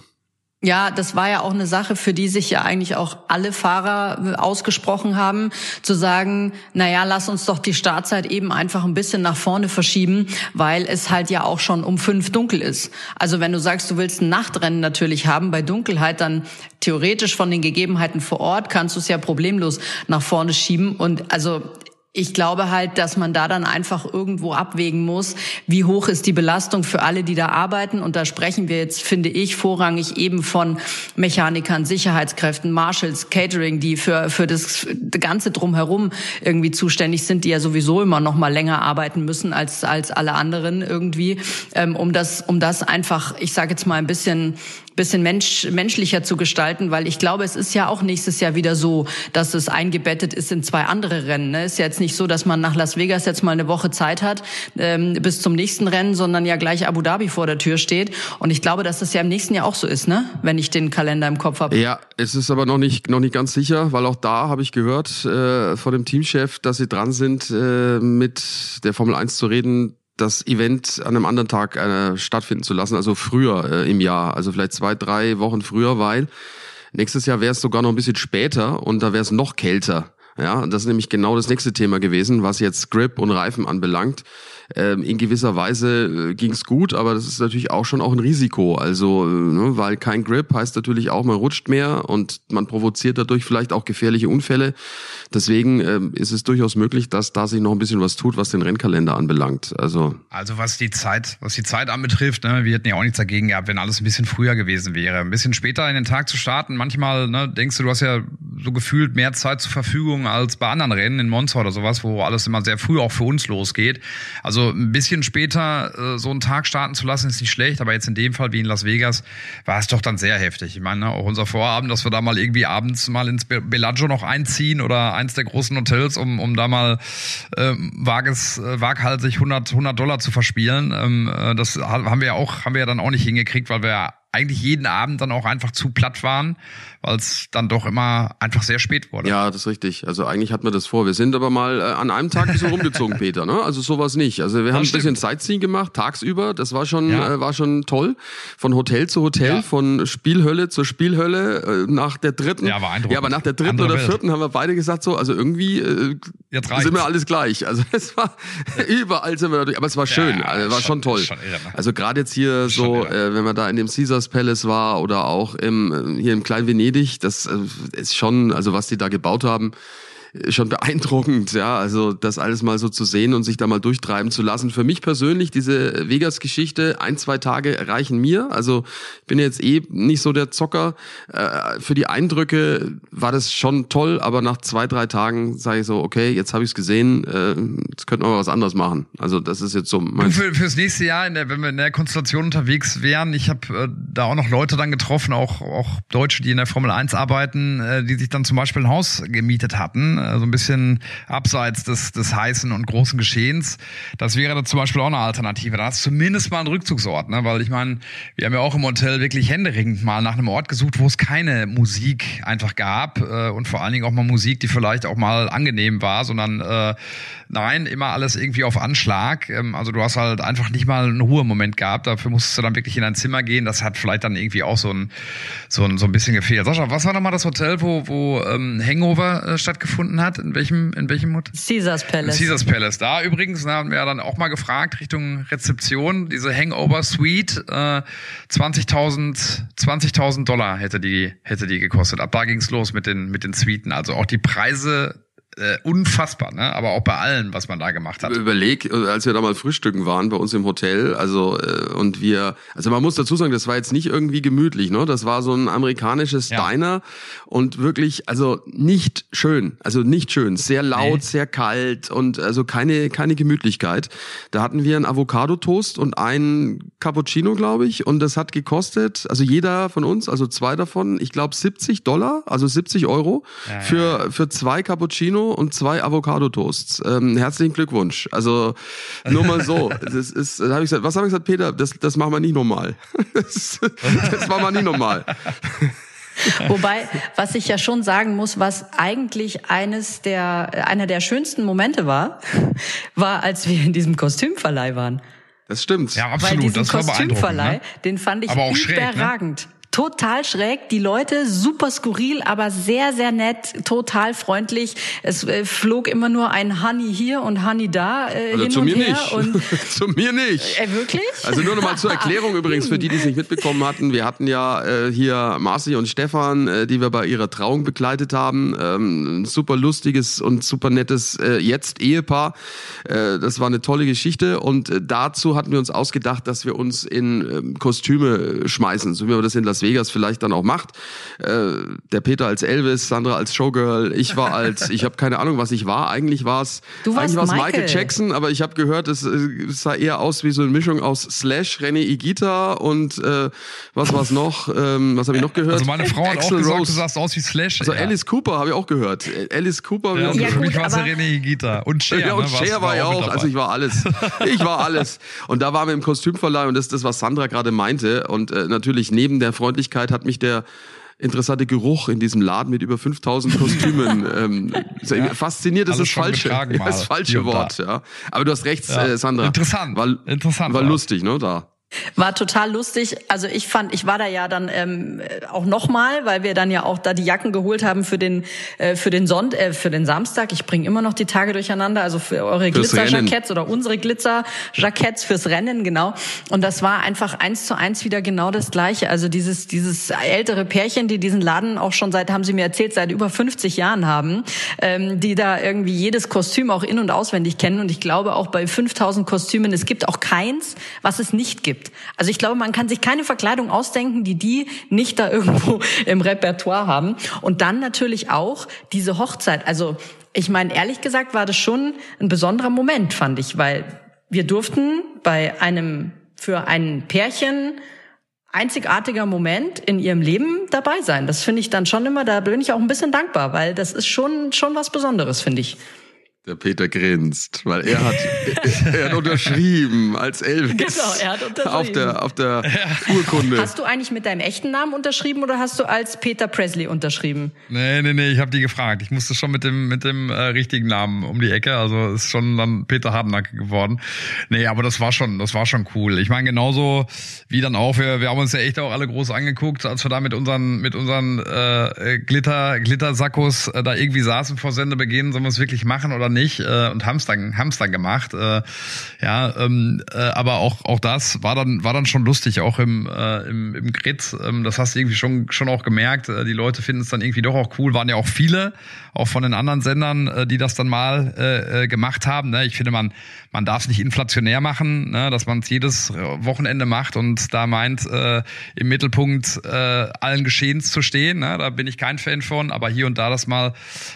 Ja, das war ja auch eine Sache, für die sich ja eigentlich auch alle Fahrer äh, ausgesprochen haben, zu sagen, na ja, lass uns doch die Startzeit eben einfach ein bisschen nach vorne verschieben, weil es halt ja auch schon um fünf dunkel ist. Also wenn du sagst, du willst ein Nachtrennen natürlich haben bei Dunkelheit, dann theoretisch von den Gegebenheiten vor Ort kannst du es ja problemlos nach vorne schieben. Und also ich glaube halt, dass man da dann einfach irgendwo abwägen muss, wie hoch ist die Belastung für alle, die da arbeiten. Und da sprechen wir jetzt, finde ich, vorrangig eben von Mechanikern, Sicherheitskräften, Marshals, Catering, die für, für das Ganze drumherum irgendwie zuständig sind, die ja sowieso immer noch mal länger arbeiten müssen als, als alle anderen irgendwie, ähm, um das, um das einfach, ich sage jetzt mal ein bisschen bisschen mensch, menschlicher zu gestalten, weil ich glaube, es ist ja auch nächstes Jahr wieder so, dass es eingebettet ist in zwei andere Rennen. Ne? Ist ja jetzt nicht so, dass man nach Las Vegas jetzt mal eine Woche Zeit hat ähm, bis zum nächsten Rennen, sondern ja gleich Abu Dhabi vor der Tür steht. Und ich glaube, dass das ja im nächsten Jahr auch so ist, ne? Wenn ich den Kalender im Kopf habe. Ja, es ist aber noch nicht noch nicht ganz sicher, weil auch da habe ich gehört äh, von dem Teamchef, dass sie dran sind, äh, mit der Formel 1 zu reden, das Event an einem anderen Tag äh, stattfinden zu lassen, also früher äh, im Jahr, also vielleicht zwei, drei Wochen früher, weil nächstes Jahr wäre es sogar noch ein bisschen später und da wäre es noch kälter. Ja, das ist nämlich genau das nächste Thema gewesen, was jetzt Grip und Reifen anbelangt. Ähm, in gewisser Weise äh, ging es gut, aber das ist natürlich auch schon auch ein Risiko. Also, äh, ne, weil kein Grip heißt natürlich auch, man rutscht mehr und man provoziert dadurch vielleicht auch gefährliche Unfälle. Deswegen ähm, ist es durchaus möglich, dass da sich noch ein bisschen was tut, was den Rennkalender anbelangt. Also, also was die Zeit, was die Zeit anbetrifft, ne, wir hätten ja auch nichts dagegen gehabt, wenn alles ein bisschen früher gewesen wäre. Ein bisschen später in den Tag zu starten. Manchmal ne, denkst du, du hast ja so gefühlt mehr Zeit zur Verfügung als bei anderen Rennen in Monza oder sowas, wo alles immer sehr früh auch für uns losgeht. Also ein bisschen später äh, so einen Tag starten zu lassen, ist nicht schlecht, aber jetzt in dem Fall wie in Las Vegas war es doch dann sehr heftig. Ich meine, auch unser Vorabend, dass wir da mal irgendwie abends mal ins Bellagio noch einziehen oder eins der großen Hotels, um, um da mal äh, vages, äh, waghalsig 100, 100 Dollar zu verspielen. Ähm, äh, das haben wir ja auch, haben wir ja dann auch nicht hingekriegt, weil wir ja eigentlich jeden Abend dann auch einfach zu platt waren, weil es dann doch immer einfach sehr spät wurde. Ja, das ist richtig. Also eigentlich hatten wir das vor. Wir sind aber mal äh, an einem Tag ein bisschen rumgezogen, Peter. Ne? Also sowas nicht. Also wir das haben stimmt. ein bisschen Sightseeing gemacht, tagsüber. Das war schon, ja. äh, war schon toll. Von Hotel zu Hotel, ja. von Spielhölle zur Spielhölle. Äh, nach der dritten. Ja, war eindruckend. Ja, aber nach der dritten Andere oder vierten Welt. haben wir beide gesagt so, also irgendwie äh, sind wir alles gleich. Also es war überall sind wir dadurch. Aber es war schön. Ja, also, war schon, schon toll. Schon ne? Also gerade jetzt hier so, äh, wenn man da in dem Caesars Caesars Palace war oder auch im, hier im Klein Venedig, das äh, ist schon, also was die da gebaut haben, schon beeindruckend, ja. Also das alles mal so zu sehen und sich da mal durchtreiben zu lassen. Für mich persönlich, diese Vegas-Geschichte, ein, zwei Tage reichen mir. Also ich bin jetzt eh nicht so der Zocker. Äh, für die Eindrücke war das schon toll, aber nach zwei, drei Tagen sage ich so, okay, jetzt habe ich es gesehen, äh, jetzt könnten wir mal was anderes machen. Also das ist jetzt so mein für, Fürs nächste Jahr, in der, wenn wir in der Konstellation unterwegs wären, ich habe äh, da auch noch Leute dann getroffen, auch, auch Deutsche, die in der Formel 1 arbeiten, äh, die sich dann zum Beispiel ein Haus gemietet hatten, äh, so ein bisschen abseits des, des heißen und großen Geschehens. Das wäre da zum Beispiel auch eine Alternative. Da hast du zumindest mal einen Rückzugsort, ne? weil ich meine, wir haben ja auch im Hotel wirklich händeringend mal nach einem Ort gesucht, wo es keine Musik einfach gab äh, und vor allen Dingen auch mal Musik, die vielleicht auch mal angenehm war, sondern äh, nein, immer alles irgendwie auf Anschlag. Ähm, also du hast halt einfach nicht mal einen Ruhemoment gehabt. Dafür musstest du dann wirklich in ein Zimmer gehen. Das hat vielleicht dann irgendwie auch so ein, so ein, so ein bisschen gefehlt. Sascha, was war nochmal das Hotel, wo, wo ähm, Hangover äh, stattgefunden hat? In welchem, in welchem Hotel? Caesars Palace. Caesars Palace. Da übrigens na, haben wir ja dann auch mal gefragt Richtung Rezeption. Diese Hangover Suite, äh, 20.000 20.000 Dollar hätte die, hätte die gekostet. Ab da ging's los mit den, mit den Suiten. Also auch die Preise äh, unfassbar, ne? Aber auch bei allem, was man da gemacht hat. Überleg, als wir da mal frühstücken waren bei uns im Hotel, also äh, und wir, also man muss dazu sagen, das war jetzt nicht irgendwie gemütlich, ne? Das war so ein amerikanisches ja. Diner und wirklich, also nicht schön, also nicht schön, sehr laut, nee. sehr kalt und also keine keine Gemütlichkeit. Da hatten wir einen Avocado Toast und einen Cappuccino, glaube ich, und das hat gekostet, also jeder von uns, also zwei davon, ich glaube 70 Dollar, also 70 Euro ja, für ja. für zwei Cappuccino und zwei Avocado-Toasts. Ähm, herzlichen Glückwunsch. Also nur mal so. Das ist, da hab ich gesagt, was habe ich gesagt, Peter? Das, das machen wir nicht normal. Das, das machen wir nicht normal. Wobei, was ich ja schon sagen muss, was eigentlich eines der, einer der schönsten Momente war, war, als wir in diesem Kostümverleih waren. Das stimmt. Ja, absolut. Weil diesen das Kostümverleih, ne? den fand ich überragend. Schräg, ne? Total schräg. Die Leute super skurril, aber sehr, sehr nett, total freundlich. Es äh, flog immer nur ein Honey hier und Honey da äh, also hin zu und mir her. Nicht. Und zu mir nicht. Äh, wirklich? Also nur noch mal zur Erklärung übrigens für die, die es nicht mitbekommen hatten. Wir hatten ja äh, hier Marci und Stefan, äh, die wir bei ihrer Trauung begleitet haben. Ähm, ein super lustiges und super nettes äh, jetzt Ehepaar. Äh, das war eine tolle Geschichte und äh, dazu hatten wir uns ausgedacht, dass wir uns in äh, Kostüme schmeißen, so wie wir das in Las Vegas vielleicht dann auch macht. Äh, der Peter als Elvis, Sandra als Showgirl, ich war als, ich habe keine Ahnung, was ich war. Eigentlich war es eigentlich war's Michael. Michael Jackson, aber ich habe gehört, es, es, sah eher aus wie so eine Mischung aus Slash, René Igita und äh, was war's noch? Ähm, was habe ich noch gehört? Also meine Frau hat Axel auch gesagt, Rose. du sahst aus wie Slash. Also ja. Alice Cooper habe ich auch gehört. Alice Cooper ja, auch ja, gehört. Gut, war René Igita und Cher. Ja, und ne, Cher war ja auch. Also ich war alles. Ich war alles. Und da waren wir im Kostümverleih und das ist das, was Sandra gerade meinte. Und äh, natürlich neben der Freundlichkeit hat mich der interessante Geruch in diesem Laden mit über 5000 Kostümen. ähm, ja. Fasziniert ist das falsche, das falsche Wort. Ja. Aber du hast recht, ja. äh, Sandra. Interessant. War, Interessant. War lustig, ne, da. War total lustig. Also ich fand, ich war da ja dann ähm, auch nochmal, weil wir dann ja auch da die Jacken geholt haben für den äh, für den Sonnt äh, für den Samstag. Ich bringe immer noch die Tage durcheinander, also für eure Glitzerjacketts oder unsere Glitzerjacketts fürs Rennen, genau. Und das war einfach eins zu eins wieder genau das Gleiche. Also dieses dieses ältere Pärchen, die diesen Laden auch schon seit, haben sie mir erzählt, seit über 50 Jahren haben, ähm, die da irgendwie jedes Kostüm auch in und auswendig kennen. Und ich glaube auch bei 5000 Kostümen, es gibt auch keins, was es nicht gibt gibt. Also ich glaube, man kann sich keine Verkleidung ausdenken, die die nicht da irgendwo im Repertoire haben. Und dann natürlich auch diese Hochzeit. Also ich meine, ehrlich gesagt war das schon ein besonderer Moment, fand ich, weil wir durften bei einem für ein Pärchen einzigartiger Moment in ihrem Leben dabei sein. Das finde ich dann schon immer, da bin ich auch ein bisschen dankbar, weil das ist schon, schon was Besonderes, finde ich. Der Peter grinst, weil er hat, er hat unterschrieben als Elvis. Genau, er hat unterschrieben. Auf der, auf der Urkunde. Hast du eigentlich mit deinem echten Namen unterschrieben oder hast du als Peter Presley unterschrieben? Nee, nee, nee, ich habe die gefragt. Ich musste schon mit dem, mit dem äh, richtigen Namen um die Ecke. Also ist schon dann Peter Hardenacke geworden. Nee, aber das war schon, das war schon cool. Ich meine, genauso wie dann auch, wir, wir haben uns ja echt auch alle groß angeguckt, als wir da mit unseren, mit unseren äh, Glitter, Glittersackos äh, da irgendwie saßen vor Sendebeginn, sollen wir es wirklich machen oder nicht äh, und haben's dann, haben's dann gemacht. Äh, ja, ähm, äh, aber auch auch das war dann war dann schon lustig, auch im äh, im, im Grid. Ähm, das hast du irgendwie schon schon auch gemerkt. Äh, die Leute finden es dann irgendwie doch auch cool. Waren ja auch viele, auch von den anderen Sendern, äh, die das dann mal äh, äh gemacht haben. Ne? Ich finde, man man darf es nicht inflationär machen, ne? dass man es jedes Wochenende macht und da meint, äh, im Mittelpunkt äh, allen Geschehens zu stehen. Ne? Da bin ich kein Fan von, aber hier und da das mal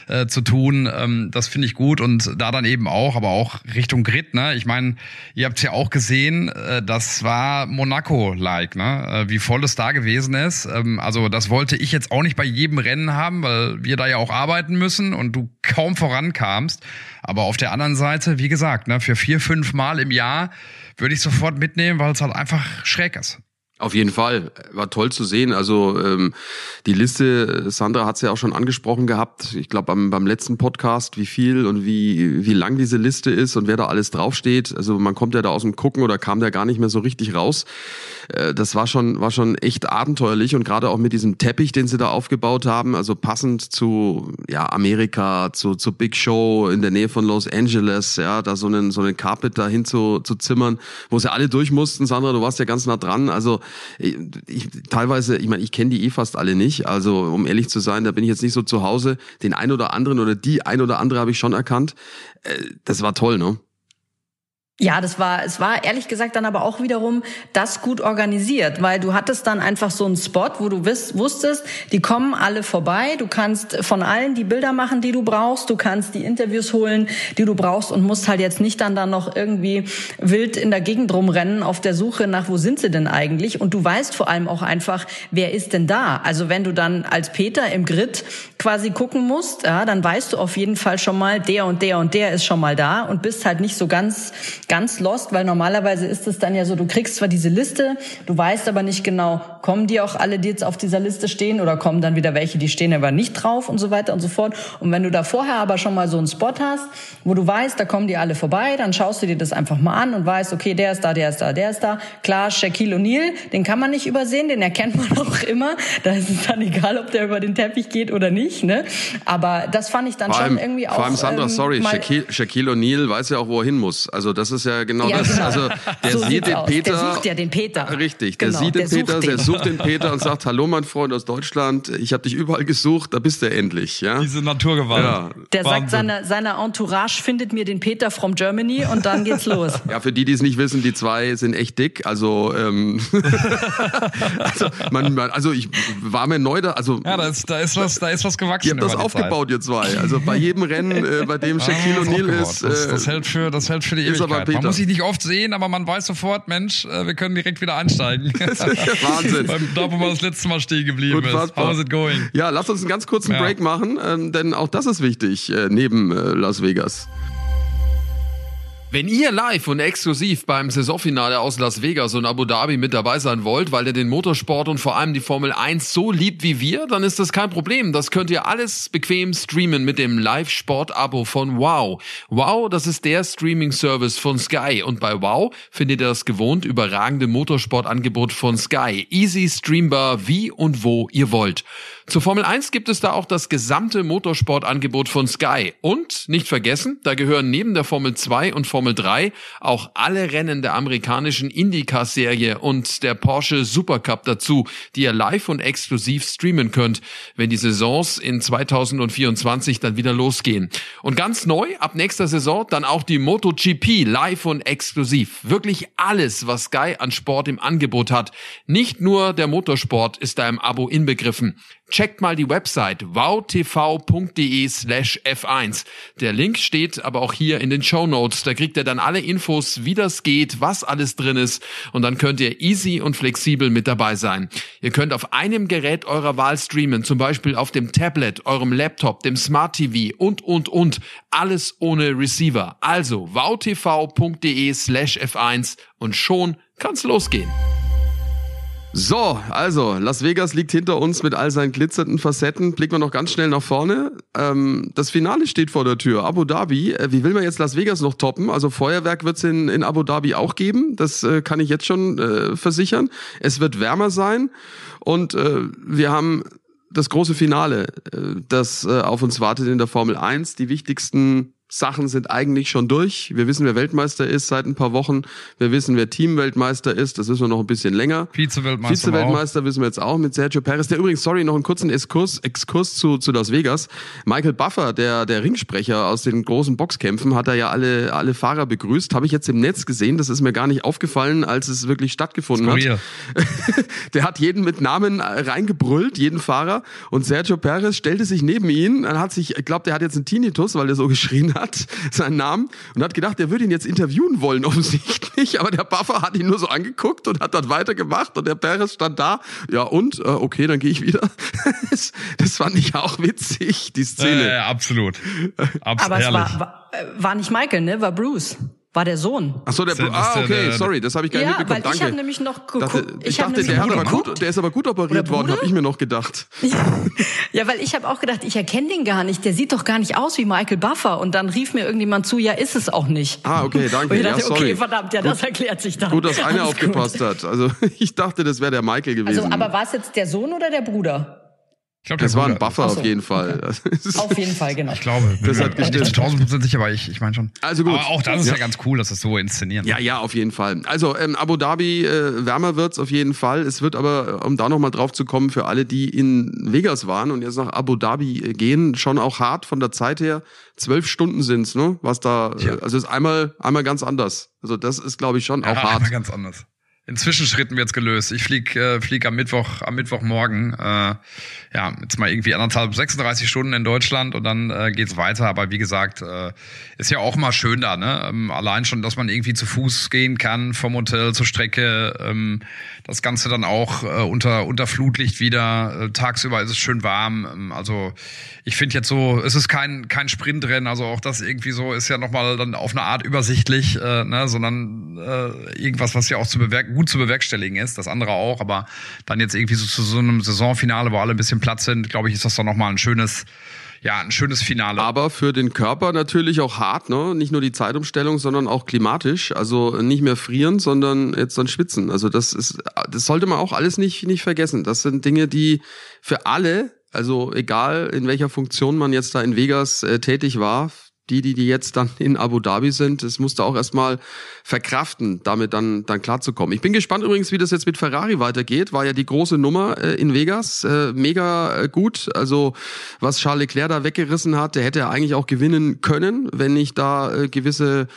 äh, zu tun, ähm, das finde ich gut und da dann eben auch, aber auch Richtung Grid. Ne? Ich meine, ihr habt ja auch gesehen, äh, das war Monaco-like, ne? äh, wie voll es da gewesen ist. Ähm, also das wollte ich jetzt auch nicht bei jedem Rennen haben, weil wir da ja auch arbeiten müssen und du kaum vorankamst. Aber auf der anderen Seite, wie gesagt, ne, für vier, fünf Mal im Jahr würde ich sofort mitnehmen, weil es halt einfach schräg ist. Auf jeden Fall. War toll zu sehen. Also ähm, die Liste, Sandra hat es ja auch schon angesprochen gehabt, ich glaube beim, beim letzten Podcast, wie viel und wie, wie lang diese Liste ist und wer da alles draufsteht. Also man kommt ja da aus dem Gucken oder kam da gar nicht mehr so richtig raus. Äh, das war schon, war schon echt abenteuerlich und gerade auch mit diesem Teppich, den sie da aufgebaut haben, also passend zu ja, Amerika, zu, zu Big Show in der Nähe von Los Angeles, ja, da so einen, so einen Carpet dahin zu, zu zimmern, wo sie alle durch mussten. Sandra, du warst ja ganz nah dran. Also ich, teilweise, ich meine, ich kenne die eh fast alle nicht. Also um ehrlich zu sein, da bin ich jetzt nicht so zu Hause. Den ein oder anderen oder die ein oder andere habe ich schon erkannt. Äh, das war toll, ne? Ja, das war, es war ehrlich gesagt dann aber auch wiederum das gut organisiert, weil du hattest dann einfach so einen Spot, wo du wiss, wusstest, die kommen alle vorbei, du kannst von allen die Bilder machen, die du brauchst, du kannst die Interviews holen, die du brauchst und musst halt jetzt nicht dann dann noch irgendwie wild in der Gegend rumrennen auf der Suche nach, wo sind sie denn eigentlich? Und du weißt vor allem auch einfach, wer ist denn da? Also wenn du dann als Peter im Grid quasi gucken musst, ja, dann weißt du auf jeden Fall schon mal, der und der und der ist schon mal da und bist halt nicht so ganz ganz lost, weil normalerweise ist es dann ja so, du kriegst zwar diese Liste, du weißt aber nicht genau, kommen die auch alle, die jetzt auf dieser Liste stehen oder kommen dann wieder welche, die stehen aber nicht drauf und so weiter und so fort. Und wenn du da vorher aber schon mal so einen Spot hast, wo du weißt, da kommen die alle vorbei, dann schaust du dir das einfach mal an und weißt, okay, der ist da, der ist da, der ist da. Klar, Shaquille O'Neal, den kann man nicht übersehen, den erkennt man auch immer. Da ist es dann egal, ob der über den Teppich geht oder nicht. Ne? Aber das fand ich dann vor schon allem, irgendwie auch. Vor allem Sandra, ähm, sorry, Shaquille, Shaquille O'Neal weiß ja auch, wo er hin muss. Also das ist ja genau Ja, das. genau. Also der So sieht den aus. Peter. Der sucht ja den Peter. Richtig, der Genau, sieht den der sucht Peter, der den. sucht den Peter und sagt, hallo mein Freund aus Deutschland, ich habe dich überall gesucht, da bist du endlich. Ja? Diese Naturgewalt. Ja. Der sagt, Wahnsinn. seine, seine Entourage findet mir den Peter from Germany und dann geht's los. Ja, für die, die es nicht wissen, die zwei sind echt dick. Also, ähm, also, man, man, also ich war mir neu da, also Ja, da ist, da ist was, da ist was gewachsen. ihr habt das aufgebaut, ihr zwei. Also bei jedem Rennen, äh, bei dem Zeit. Shaquille Ah, O'Neal ist, Das, äh, das hält für, das hält für die ist aber Ewigkeit. Peter. Man muss sich nicht oft sehen, aber man weiß sofort, Mensch, äh, wir können direkt wieder einsteigen. Wahnsinn. Beim- da, wo man das letzte Mal stehen geblieben ist. Unfassbar. How's it going? Ja, lass uns einen ganz kurzen Ja. Break machen, ähm, denn auch das ist wichtig äh, neben äh, Las Vegas. Wenn ihr live und exklusiv beim Saisonfinale aus Las Vegas und Abu Dhabi mit dabei sein wollt, weil ihr den Motorsport und vor allem die Formel 1 so liebt wie wir, dann ist das kein Problem. Das könnt ihr alles bequem streamen mit dem Live-Sport-Abo von Wow. Wow, das ist der Streaming-Service von Sky und bei Wow findet ihr das gewohnt überragende Motorsportangebot von Sky. Easy streambar wie und wo ihr wollt. Zur Formel 1 gibt es da auch das gesamte Motorsportangebot von Sky. Und nicht vergessen, da gehören neben der Formel 2 und Formel 3 auch alle Rennen der amerikanischen IndyCar-Serie und der Porsche Supercup dazu, die ihr live und exklusiv streamen könnt, wenn die Saisons in 2024 dann wieder losgehen. Und ganz neu, ab nächster Saison, dann auch die MotoGP live und exklusiv. Wirklich alles, was Sky an Sport im Angebot hat. Nicht nur der Motorsport ist da im Abo inbegriffen. Checkt mal die Website wowtv.de slash F1. Der Link steht aber auch hier in den Show Notes. Da kriegt ihr dann alle Infos, wie das geht, was alles drin ist und dann könnt ihr easy und flexibel mit dabei sein. Ihr könnt auf einem Gerät eurer Wahl streamen, zum Beispiel auf dem Tablet, eurem Laptop, dem Smart TV und, und, und. Alles ohne Receiver. Also wowtv.de slash F1 und schon kann's losgehen. So, also Las Vegas liegt hinter uns mit all seinen glitzernden Facetten. Blicken wir noch ganz schnell nach vorne. Ähm, das Finale steht vor der Tür. Abu Dhabi. Äh, wie will man jetzt Las Vegas noch toppen? Also Feuerwerk wird es in, in Abu Dhabi auch geben. Das äh, kann ich jetzt schon äh, versichern. Es wird wärmer sein und äh, wir haben das große Finale, äh, das äh, auf uns wartet in der Formel 1. Die wichtigsten Sachen sind eigentlich schon durch. Wir wissen, wer Weltmeister ist seit ein paar Wochen. Wir wissen, wer Teamweltmeister ist. Das wissen wir noch ein bisschen länger. Vize-Weltmeister. Vize-Weltmeister wissen wir jetzt auch mit Sergio Perez. Der übrigens, sorry, noch einen kurzen Exkurs, Exkurs zu, zu Las Vegas. Michael Buffer, der, der Ringsprecher aus den großen Boxkämpfen, hat er ja alle, alle Fahrer begrüßt. Habe ich jetzt im Netz gesehen. Das ist mir gar nicht aufgefallen, als es wirklich stattgefunden hat. der hat jeden mit Namen reingebrüllt, jeden Fahrer. Und Sergio Perez stellte sich neben ihn. Dann hat sich, ich glaube, der hat jetzt einen Tinnitus, weil der so geschrien hat, seinen Namen, und hat gedacht, er würde ihn jetzt interviewen wollen, offensichtlich. Aber der Buffer hat ihn nur so angeguckt und hat dann weitergemacht. Und der Perez stand da. Ja, und? Äh, okay, dann gehe ich wieder. das, das fand ich auch witzig, die Szene. Äh, absolut. Abs Aber es herrlich. war, war, äh, war nicht Michael, ne? War Bruce. War der Sohn. Ach so, der, ist ah, okay, sorry, das habe ich gar nicht Ja, mitbekommen. weil ich Danke. hab nämlich noch dachte, geguckt- ich, ich dachte, der, hat aber gut, der ist aber gut operiert worden, habe ich mir noch gedacht. Ja, weil ich habe auch gedacht, ich erkenne den gar nicht. Der sieht doch gar nicht aus wie Michael Buffer. Und dann rief mir irgendjemand zu, ja, ist es auch nicht. Ah, okay, danke. Und ich Ja, dachte, sorry. okay, verdammt, ja, das erklärt sich dann. Gut, dass einer Alles gut. aufgepasst hat. Also ich dachte, das wäre der Michael gewesen. Also, aber war es jetzt der Sohn oder der Bruder? Ich glaube, das war ein Buffer Ach so, auf jeden Fall. Das ist- Auf jeden Fall, genau. Ich glaube, Das bin hat mir nicht gestimmt. zu 1000 Prozent sicher, aber ich, ich meine schon. Also gut. Aber auch das ist Ja. ja, ganz cool, dass das so inszenieren. Ja, ja, auf jeden Fall. Also ähm, Abu Dhabi äh, wärmer wird's auf jeden Fall. Es wird aber, um da nochmal drauf zu kommen, für alle, die in Vegas waren und jetzt nach Abu Dhabi äh, gehen, schon auch hart von der Zeit her. Zwölf Stunden sind's, ne? Was da, Ja. äh, also ist einmal, einmal ganz anders. Also das ist, glaube ich, schon auch Ja, hart. aber ganz anders. In Zwischenschritten wird's gelöst. Ich flieg, äh, flieg am Mittwoch, am Mittwochmorgen, äh, ja, jetzt mal irgendwie anderthalb, 36 Stunden in Deutschland und dann äh, geht's weiter. Aber wie gesagt, äh, ist ja auch mal schön da, ne? Ähm, allein schon, dass man irgendwie zu Fuß gehen kann vom Hotel zur Strecke. Ähm, das Ganze dann auch äh, unter unter Flutlicht wieder. Äh, tagsüber ist es schön warm. Ähm, also ich finde jetzt so, es ist kein kein Sprintrennen. Also auch das irgendwie so ist ja nochmal dann auf eine Art übersichtlich, äh, ne? Sondern äh, irgendwas, was ja auch zu bewerk gut zu bewerkstelligen ist. Das andere auch, aber dann jetzt irgendwie so zu so einem Saisonfinale, wo alle ein bisschen Platz sind, glaube ich, ist das dann nochmal ein schönes, ja, ein schönes Finale. Aber für den Körper natürlich auch hart, ne? Nicht nur die Zeitumstellung, sondern auch klimatisch. Also nicht mehr frieren, sondern jetzt dann schwitzen. Also das ist, das sollte man auch alles nicht, nicht vergessen. Das sind Dinge, die für alle, also egal in welcher Funktion man jetzt da in Vegas äh, tätig war, die, die, die jetzt dann in Abu Dhabi sind, das musste auch erstmal verkraften, damit dann, dann klarzukommen. Ich bin gespannt übrigens, wie das jetzt mit Ferrari weitergeht. War ja die große Nummer äh, in Vegas. Äh, mega äh, gut. Also, was Charles Leclerc da weggerissen hat, der hätte eigentlich auch gewinnen können, wenn nicht da äh, gewisse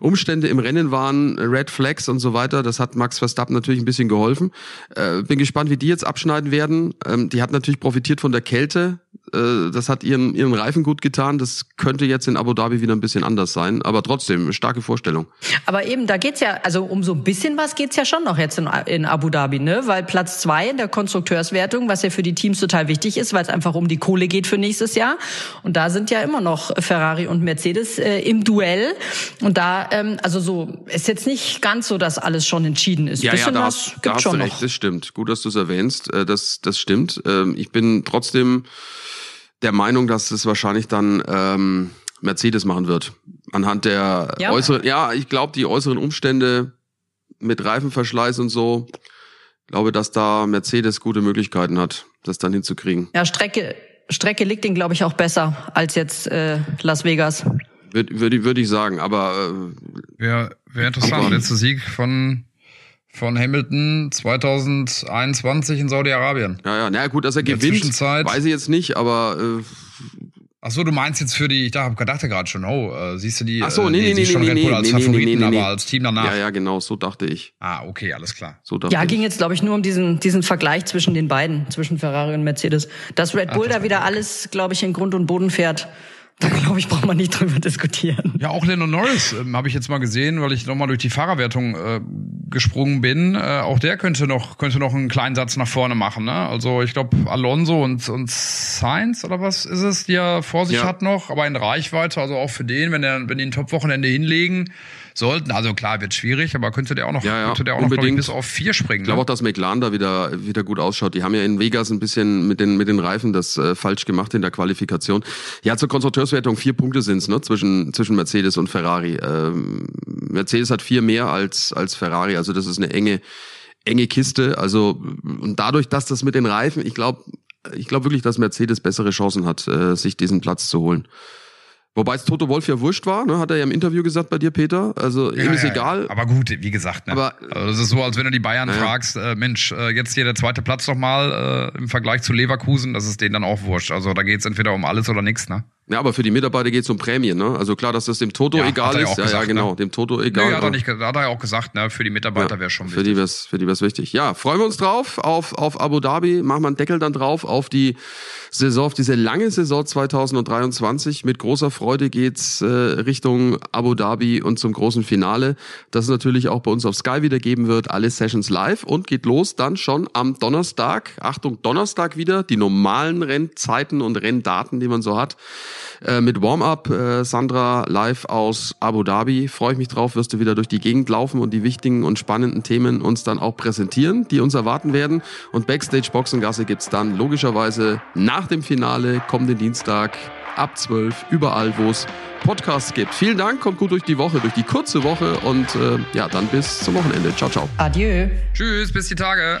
Umstände im Rennen waren, Red Flags und so weiter. Das hat Max Verstappen natürlich ein bisschen geholfen. Äh, bin gespannt, wie die jetzt abschneiden werden. Ähm, die hat natürlich profitiert von der Kälte. Äh, das hat ihren, ihren Reifen gut getan. Das könnte jetzt in Abu Dhabi wieder ein bisschen anders sein. Aber trotzdem, starke Vorstellung. Aber eben, da geht's ja, also um so ein bisschen was geht's ja schon noch jetzt in, in Abu Dhabi, ne? Weil Platz zwei in der Konstrukteurswertung, was ja für die Teams total wichtig ist, weil es einfach um die Kohle geht für nächstes Jahr. Und da sind ja immer noch Ferrari und Mercedes äh, im Duell. Und da, ähm, also so, ist jetzt nicht ganz so, dass alles schon entschieden ist. Ja, ja, Bisschen da was hast, da hast schon du noch. recht, das stimmt. Gut, dass du es erwähnst. Äh, Das, das stimmt. Ähm, Ich bin trotzdem der Meinung, dass es wahrscheinlich dann ähm, Mercedes machen wird. Anhand der Ja. äußeren, ja, ich glaube, die äußeren Umstände mit Reifenverschleiß und so, glaube, dass da Mercedes gute Möglichkeiten hat, das dann hinzukriegen. Ja, Strecke, Strecke liegt ihnen, glaube ich, auch besser als jetzt äh, Las Vegas. Würde würd, würd ich sagen, aber äh, Wäre wär interessant. Letzter Sieg von, von Hamilton 2021 in Saudi-Arabien. ja, ja, na gut, dass er der gewinnt, Zwischenzeit- weiß ich jetzt nicht, aber äh, Ach so, du meinst jetzt für die, ich dachte, dachte gerade schon, oh, äh, siehst du die, Ach so, äh, nee, nee, siehst nee, schon nee, Red Bull nee, als nee, nee, Favoriten, nee, nee, nee. aber als Team danach. ja, ja, genau, so dachte ich. Ah, okay, alles klar. So dachte Ja, ich. ging jetzt, glaube ich, nur um diesen, diesen Vergleich zwischen den beiden, zwischen Ferrari und Mercedes. Dass Red Bull da wieder alles, glaube ich, in Grund und Boden fährt, da glaube ich, braucht man nicht drüber diskutieren. Ja, auch Lennon Norris ähm, habe ich jetzt mal gesehen, weil ich nochmal durch die Fahrerwertung äh, gesprungen bin. Äh, auch der könnte noch könnte noch einen kleinen Satz nach vorne machen. Ne? Also ich glaube Alonso und und Sainz oder was ist es, die er vor sich Ja. hat noch, aber in Reichweite. Also auch für den, wenn er wenn die ein Top-Wochenende hinlegen sollten. Also klar wird schwierig, aber könnte der auch noch Ja, ja, könnte der auch noch glaub ich, unbedingt. bis auf vier springen. Ich glaube ne? auch, dass McLaren da wieder, wieder gut ausschaut. Die haben ja in Vegas ein bisschen mit den, mit den Reifen das äh, falsch gemacht in der Qualifikation. Ja, zur Konstrukteurswertung vier Punkte sind's ne, zwischen, zwischen Mercedes und Ferrari. Ähm, Mercedes hat vier mehr als, als Ferrari, also das ist eine enge, enge Kiste. Also, und dadurch, dass das mit den Reifen, ich glaube, ich glaube wirklich, dass Mercedes bessere Chancen hat, äh, sich diesen Platz zu holen. Wobei es Toto Wolf ja wurscht war, ne? hat er ja im Interview gesagt bei dir, Peter. Also ihm ist egal. Aber gut, wie gesagt, ne? Aber- also das ist so, als wenn du die Bayern Ja. fragst, äh, Mensch, äh, jetzt hier der zweite Platz nochmal äh, im Vergleich zu Leverkusen, das ist denen dann auch wurscht. Also da geht's entweder um alles oder nichts, ne? Ja, aber für die Mitarbeiter geht es um Prämien, ne? Also klar, dass das dem Toto Ja, egal ja ist. Ja, ja, gesagt, genau, ne? dem Toto egal. Nee, hat er, aber- nicht, hat er ja auch gesagt, ne? Für die Mitarbeiter wäre schon Für wichtig. die wär's, für die wär's wichtig. Ja, freuen wir uns drauf auf, auf Abu Dhabi. Machen wir einen Deckel dann drauf auf die Saison, auf diese lange Saison 2023. Mit großer Freude geht's äh, Richtung Abu Dhabi und zum großen Finale. Das es natürlich auch bei uns auf Sky wieder geben wird. Alle Sessions live und geht los dann schon am Donnerstag. Achtung, Donnerstag wieder. Die normalen Rennzeiten und Renndaten, die man so hat. Äh, mit Warm-up, äh, Sandra live aus Abu Dhabi. Freue ich mich drauf, wirst du wieder durch die Gegend laufen und die wichtigen und spannenden Themen uns dann auch präsentieren, die uns erwarten werden. Und Backstage Boxengasse gibt's dann logischerweise nach dem Finale, kommenden Dienstag ab 12, überall, wo es Podcasts gibt. Vielen Dank, kommt gut durch die Woche, durch die kurze Woche und äh, ja, dann bis zum Wochenende. Ciao, ciao. Adieu. Tschüss, bis die Tage.